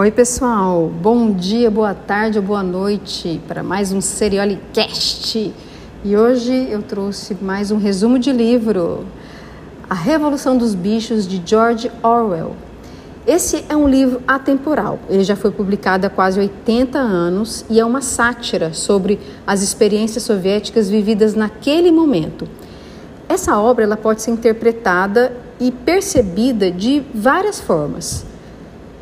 Oi, pessoal. Bom dia, boa tarde ou boa noite para mais um Seriolicast. E hoje eu trouxe mais um resumo de livro, A Revolução dos Bichos, de George Orwell. Esse é um livro atemporal. Ele já foi publicado há quase 80 anos e é uma sátira sobre as experiências soviéticas vividas naquele momento. Essa obra ela pode ser interpretada e percebida de várias formas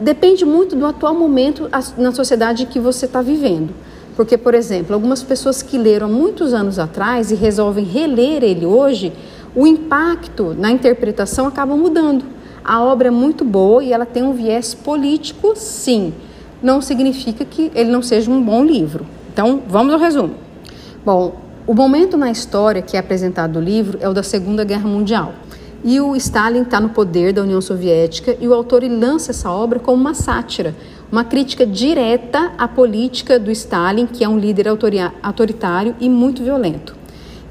depende muito do atual momento na sociedade que você está vivendo. Porque, por exemplo, algumas pessoas que leram há muitos anos atrás e resolvem reler ele hoje, o impacto na interpretação acaba mudando. A obra é muito boa e ela tem um viés político, sim. Não significa que ele não seja um bom livro. Então, vamos ao resumo. Bom, o momento na história que é apresentado no livro é o da Segunda Guerra Mundial. E o Stalin está no poder da União Soviética e o autor lança essa obra como uma sátira, uma crítica direta à política do Stalin, que é um líder autoritário e muito violento.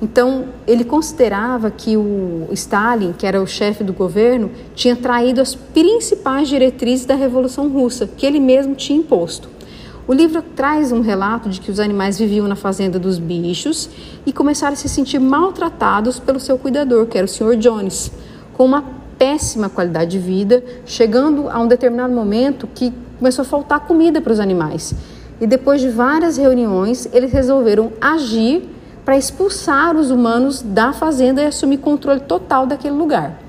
Então, ele considerava que o Stalin, que era o chefe do governo, tinha traído as principais diretrizes da Revolução Russa, que ele mesmo tinha imposto. O livro traz um relato de que os animais viviam na fazenda dos bichos e começaram a se sentir maltratados pelo seu cuidador, que era o Sr. Jones com uma péssima qualidade de vida, chegando a um determinado momento que começou a faltar comida para os animais. E depois de várias reuniões, eles resolveram agir para expulsar os humanos da fazenda e assumir controle total daquele lugar.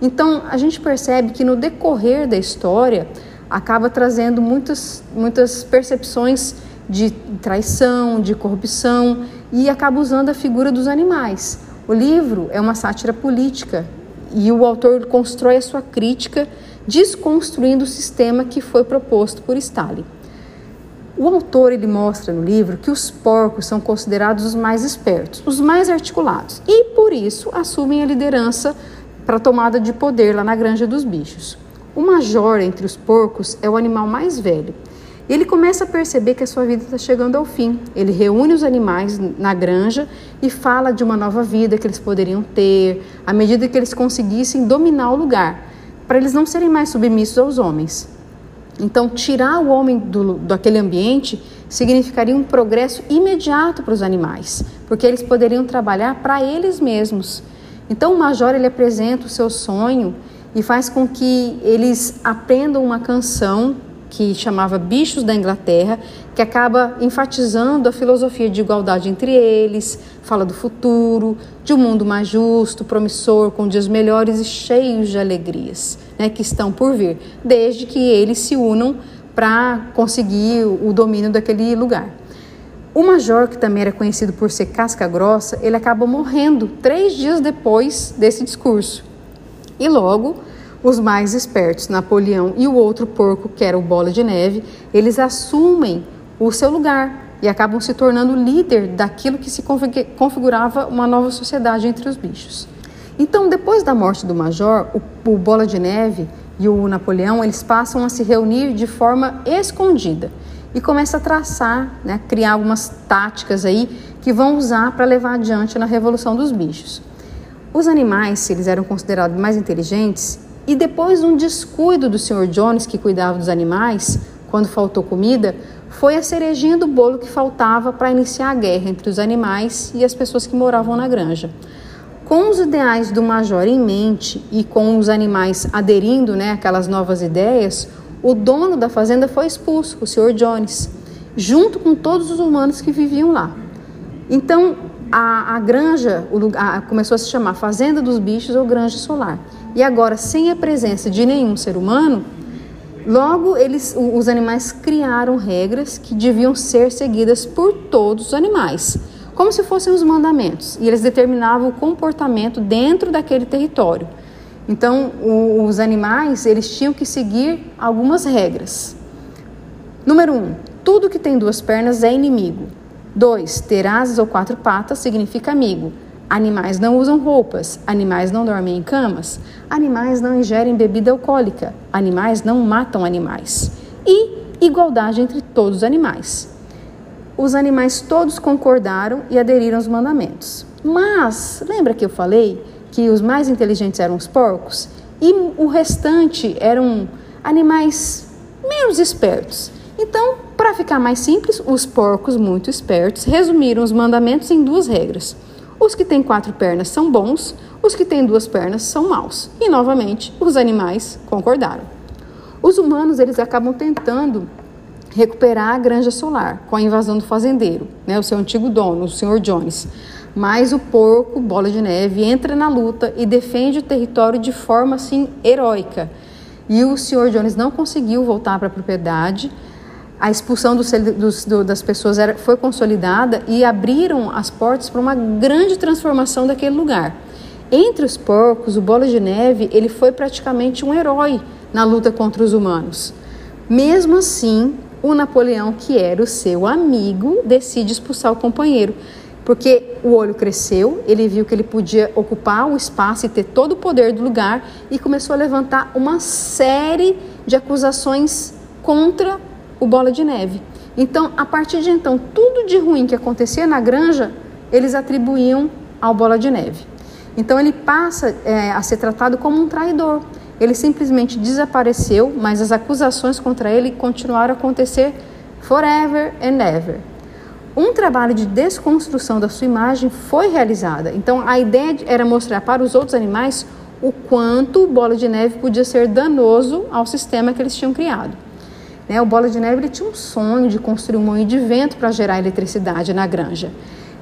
Então, a gente percebe que no decorrer da história acaba trazendo muitas, muitas percepções de traição, de corrupção e acaba usando a figura dos animais. O livro é uma sátira política e o autor constrói a sua crítica desconstruindo o sistema que foi proposto por Stalin. O autor ele mostra no livro que os porcos são considerados os mais espertos, os mais articulados e por isso assumem a liderança para a tomada de poder lá na granja dos bichos. O major entre os porcos é o animal mais velho e ele começa a perceber que a sua vida está chegando ao fim. Ele reúne os animais na granja e fala de uma nova vida que eles poderiam ter, à medida que eles conseguissem dominar o lugar, para eles não serem mais submissos aos homens. Então, tirar o homem do, daquele ambiente significaria um progresso imediato para os animais, porque eles poderiam trabalhar para eles mesmos. Então, o major ele apresenta o seu sonho e faz com que eles aprendam uma canção que chamava Bichos da Inglaterra, que acaba enfatizando a filosofia de igualdade entre eles, fala do futuro, de um mundo mais justo, promissor, com dias melhores e cheios de alegrias, né, que estão por vir, desde que eles se unam para conseguir o domínio daquele lugar. O major, que também era conhecido por ser casca grossa, ele acaba morrendo três dias depois desse discurso. E logo os mais espertos, Napoleão e o outro porco, que era o Bola de Neve, eles assumem o seu lugar e acabam se tornando líder daquilo que se configurava uma nova sociedade entre os bichos. Então, depois da morte do major, o, o Bola de Neve e o Napoleão eles passam a se reunir de forma escondida e começam a traçar, né, criar algumas táticas aí que vão usar para levar adiante na revolução dos bichos. Os animais, se eles eram considerados mais inteligentes, e depois de um descuido do Sr. Jones, que cuidava dos animais, quando faltou comida, foi a cerejinha do bolo que faltava para iniciar a guerra entre os animais e as pessoas que moravam na granja. Com os ideais do major em mente e com os animais aderindo né, àquelas novas ideias, o dono da fazenda foi expulso, o Sr. Jones, junto com todos os humanos que viviam lá. Então, a, a granja o lugar, começou a se chamar Fazenda dos Bichos ou Granja Solar. E agora, sem a presença de nenhum ser humano, logo eles, os animais criaram regras que deviam ser seguidas por todos os animais, como se fossem os mandamentos. E eles determinavam o comportamento dentro daquele território. Então, o, os animais eles tinham que seguir algumas regras. Número um, tudo que tem duas pernas é inimigo. 2. Ter asas ou quatro patas significa amigo. Animais não usam roupas, animais não dormem em camas, animais não ingerem bebida alcoólica, animais não matam animais. E igualdade entre todos os animais. Os animais todos concordaram e aderiram aos mandamentos. Mas, lembra que eu falei que os mais inteligentes eram os porcos? E o restante eram animais menos espertos. Então, para ficar mais simples, os porcos muito espertos resumiram os mandamentos em duas regras. Os que têm quatro pernas são bons, os que têm duas pernas são maus. E novamente, os animais concordaram. Os humanos, eles acabam tentando recuperar a granja solar com a invasão do fazendeiro, né, o seu antigo dono, o Sr. Jones. Mas o porco, Bola de Neve, entra na luta e defende o território de forma assim heróica. E o Sr. Jones não conseguiu voltar para a propriedade. A expulsão dos, dos, do, das pessoas era, foi consolidada e abriram as portas para uma grande transformação daquele lugar. Entre os porcos, o Bola de Neve ele foi praticamente um herói na luta contra os humanos. Mesmo assim, o Napoleão, que era o seu amigo, decide expulsar o companheiro, porque o olho cresceu, ele viu que ele podia ocupar o espaço e ter todo o poder do lugar e começou a levantar uma série de acusações contra o Bola de Neve. Então, a partir de então, tudo de ruim que acontecia na granja, eles atribuíam ao Bola de Neve. Então, ele passa é, a ser tratado como um traidor. Ele simplesmente desapareceu, mas as acusações contra ele continuaram a acontecer forever and ever. Um trabalho de desconstrução da sua imagem foi realizada. Então a ideia era mostrar para os outros animais o quanto o bola de neve podia ser danoso ao sistema que eles tinham criado. Né? O bola de neve tinha um sonho de construir um moinho de vento para gerar eletricidade na granja.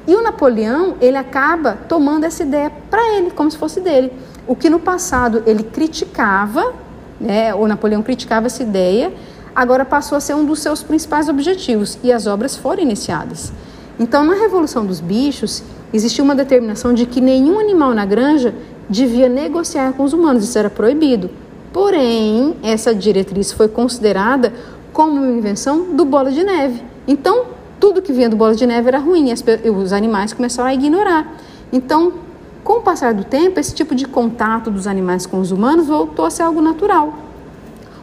E o Napoleão ele acaba tomando essa ideia para ele, como se fosse dele. O que no passado ele criticava, né, o Napoleão criticava essa ideia, agora passou a ser um dos seus principais objetivos e as obras foram iniciadas. Então, na Revolução dos Bichos, existia uma determinação de que nenhum animal na granja devia negociar com os humanos, isso era proibido. Porém, essa diretriz foi considerada como uma invenção do bola de neve. Então, tudo que vinha do bola de neve era ruim e os animais começaram a ignorar. Então, com o passar do tempo, esse tipo de contato dos animais com os humanos voltou a ser algo natural.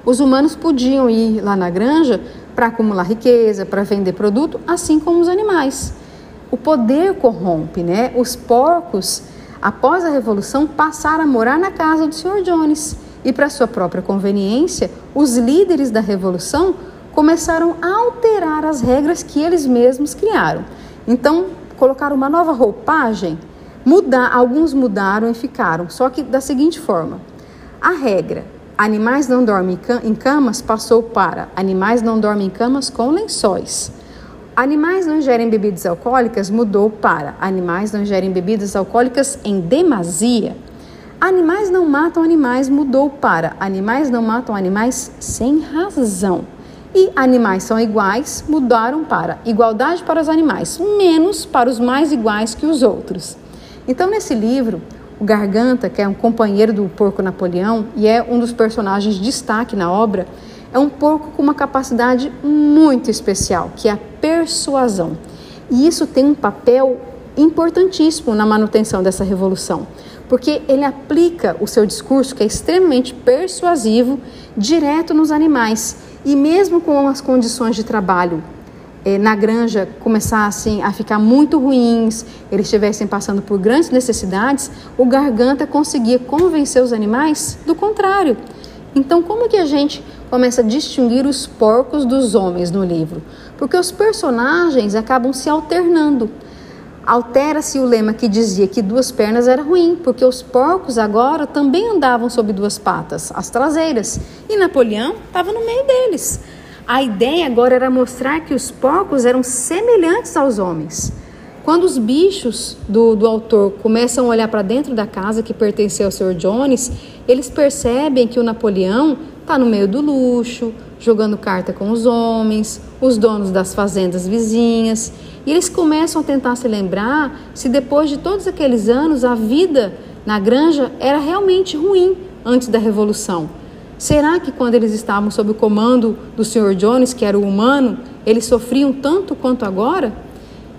Os humanos podiam ir lá na granja para acumular riqueza, para vender produto, assim como os animais. O poder corrompe, né? Os porcos, após a revolução, passaram a morar na casa do Sr. Jones. E para sua própria conveniência, os líderes da revolução começaram a alterar as regras que eles mesmos criaram. Então, colocaram uma nova roupagem Mudar, alguns mudaram e ficaram, só que da seguinte forma: a regra animais não dormem em camas passou para animais não dormem em camas com lençóis. Animais não ingerem bebidas alcoólicas mudou para animais não ingerem bebidas alcoólicas em demasia. Animais não matam animais mudou para animais não matam animais sem razão. E animais são iguais mudaram para igualdade para os animais, menos para os mais iguais que os outros. Então, nesse livro, o Garganta, que é um companheiro do porco Napoleão e é um dos personagens de destaque na obra, é um porco com uma capacidade muito especial, que é a persuasão. E isso tem um papel importantíssimo na manutenção dessa revolução, porque ele aplica o seu discurso, que é extremamente persuasivo, direto nos animais. E mesmo com as condições de trabalho eh, na granja começassem a ficar muito ruins, eles estivessem passando por grandes necessidades, o garganta conseguia convencer os animais do contrário. Então, como que a gente começa a distinguir os porcos dos homens no livro? Porque os personagens acabam se alternando. Altera-se o lema que dizia que duas pernas era ruim, porque os porcos agora também andavam sobre duas patas, as traseiras, e Napoleão estava no meio deles. A ideia agora era mostrar que os porcos eram semelhantes aos homens. Quando os bichos do, do autor começam a olhar para dentro da casa que pertenceu ao Sr. Jones, eles percebem que o Napoleão está no meio do luxo, jogando carta com os homens, os donos das fazendas vizinhas, e eles começam a tentar se lembrar se depois de todos aqueles anos a vida na granja era realmente ruim antes da Revolução. Será que quando eles estavam sob o comando do Sr. Jones, que era o humano, eles sofriam tanto quanto agora?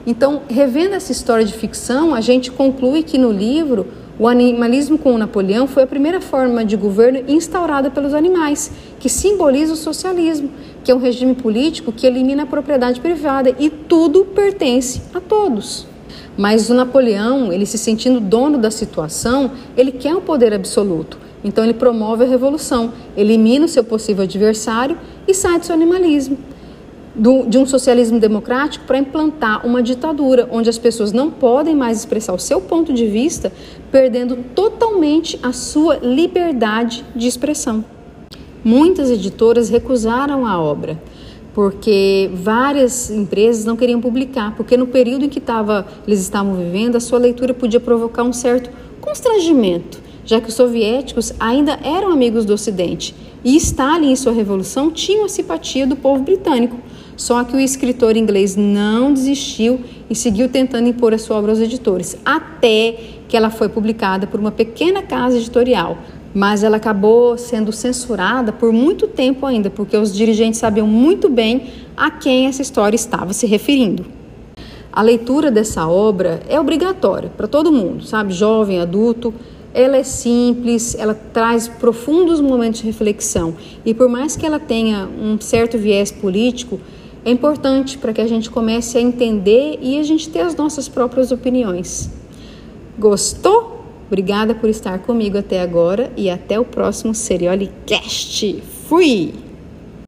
Então, revendo essa história de ficção, a gente conclui que no livro o animalismo com o Napoleão foi a primeira forma de governo instaurada pelos animais, que simboliza o socialismo, que é um regime político que elimina a propriedade privada e tudo pertence a todos. Mas o Napoleão, ele se sentindo dono da situação, ele quer o poder absoluto Então ele promove a revolução, elimina o seu possível adversário e sai do seu animalismo do, de um socialismo democrático para implantar uma ditadura, onde as pessoas não podem mais expressar o seu ponto de vista, perdendo totalmente a sua liberdade de expressão. Muitas editoras recusaram a obra, porque várias empresas não queriam publicar, porque no período em que tava, eles estavam vivendo, a sua leitura podia provocar um certo constrangimento, já que os soviéticos ainda eram amigos do Ocidente e Stalin e sua revolução tinham a simpatia do povo britânico. Só que o escritor inglês não desistiu e seguiu tentando impor a sua obra aos editores, até que ela foi publicada por uma pequena casa editorial. Mas ela acabou sendo censurada por muito tempo ainda, porque os dirigentes sabiam muito bem a quem essa história estava se referindo. A leitura dessa obra é obrigatória para todo mundo, sabe? Jovem, adulto. Ela é simples, ela traz profundos momentos de reflexão e por mais que ela tenha um certo viés político, é importante para que a gente comece a entender e a gente ter as nossas próprias opiniões. Gostou? Obrigada por estar comigo até agora e até o próximo Seriolicast. Fui!